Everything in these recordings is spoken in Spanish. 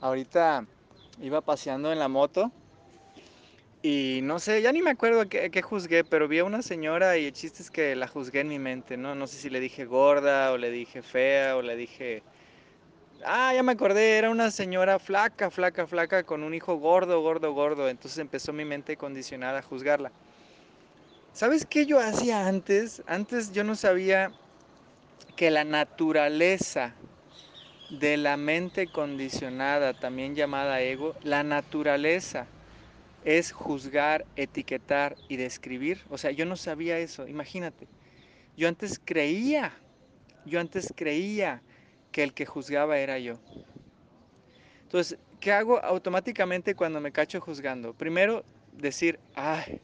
Ahorita iba paseando en la moto y no sé, ya ni me acuerdo qué, juzgué, pero vi a una señora y el chiste es que la juzgué en mi mente, ¿no? No sé si le dije gorda o le dije fea o le dije... Ah, ya me acordé, era una señora flaca, flaca, flaca, con un hijo gordo, gordo, gordo. Entonces empezó mi mente condicionada a juzgarla. ¿Sabes qué yo hacía antes? Antes yo no sabía que la naturaleza de la mente condicionada, también llamada ego, la naturaleza es juzgar, etiquetar y describir. O sea, yo no sabía eso, imagínate. Yo antes creía, yo antes creía que el que juzgaba era yo. Entonces, ¿qué hago automáticamente cuando me cacho juzgando? Primero, decir, ay,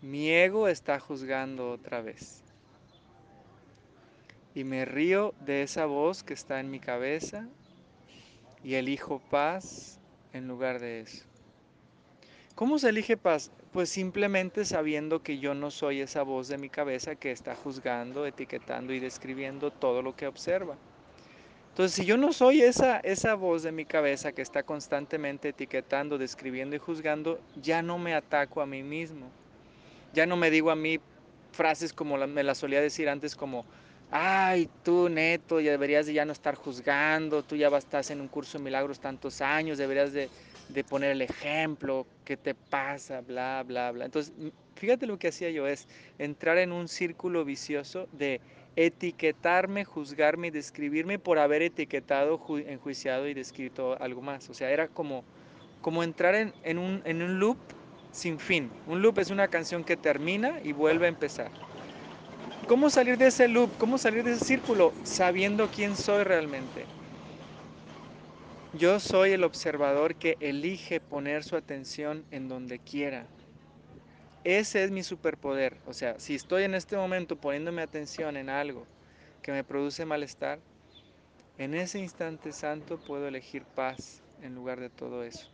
mi ego está juzgando otra vez. Y me río de esa voz que está en mi cabeza y elijo paz en lugar de eso. ¿Cómo se elige paz? Pues simplemente sabiendo que yo no soy esa voz de mi cabeza que está juzgando, etiquetando y describiendo todo lo que observa. Entonces, si yo no soy esa, esa voz de mi cabeza que está constantemente etiquetando, describiendo y juzgando, ya no me ataco a mí mismo. Ya no me digo a mí frases como me las solía decir antes como, ay, tú neto, ya deberías de ya no estar juzgando, tú ya estás en un curso de milagros tantos años, deberías de, de poner el ejemplo, qué te pasa, bla, bla, bla. Entonces, fíjate lo que hacía yo, es entrar en un círculo vicioso de etiquetarme, juzgarme y describirme por haber etiquetado, enjuiciado y descrito algo más. O sea, era como, como entrar en, en, un, en un loop sin fin. Un loop es una canción que termina y vuelve a empezar. ¿Cómo salir de ese loop? ¿Cómo salir de ese círculo? Sabiendo quién soy realmente. Yo soy el observador que elige poner su atención en donde quiera. Ese es mi superpoder. O sea, si estoy en este momento poniéndome atención en algo que me produce malestar, en ese instante santo puedo elegir paz en lugar de todo eso.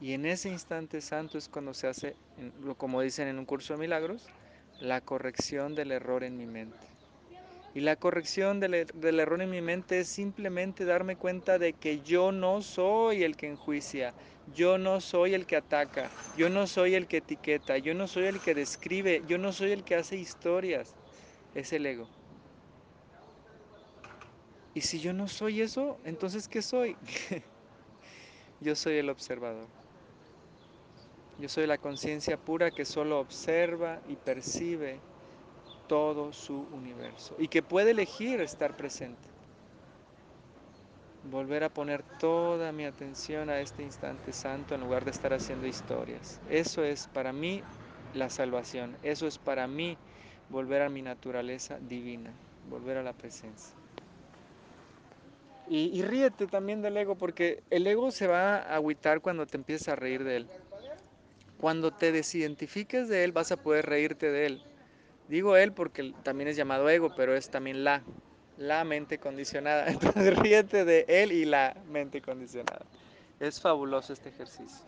Y en ese instante santo es cuando se hace, como dicen en un curso de milagros, la corrección del error en mi mente. Y la corrección del, er, del, error en mi mente es simplemente darme cuenta de que yo no soy el que enjuicia, yo no soy el que ataca, yo no soy el que etiqueta, yo no soy el que describe, yo no soy el que hace historias. Es el ego. Y si yo no soy eso, entonces ¿qué soy? yo soy el observador. Yo soy la conciencia pura que solo observa y percibe todo su universo y que puede elegir estar presente. Volver a poner toda mi atención a este instante santo en lugar de estar haciendo historias. Eso es para mí la salvación. Eso es para mí volver a mi naturaleza divina, volver a la presencia. Y, ríete también del ego, porque el ego se va a agüitar cuando te empiezas a reír de él. Cuando te desidentifiques de él, vas a poder reírte de él. Digo él porque también es llamado ego, pero es también la, la mente condicionada. Entonces ríete de él y la mente condicionada. Es fabuloso este ejercicio.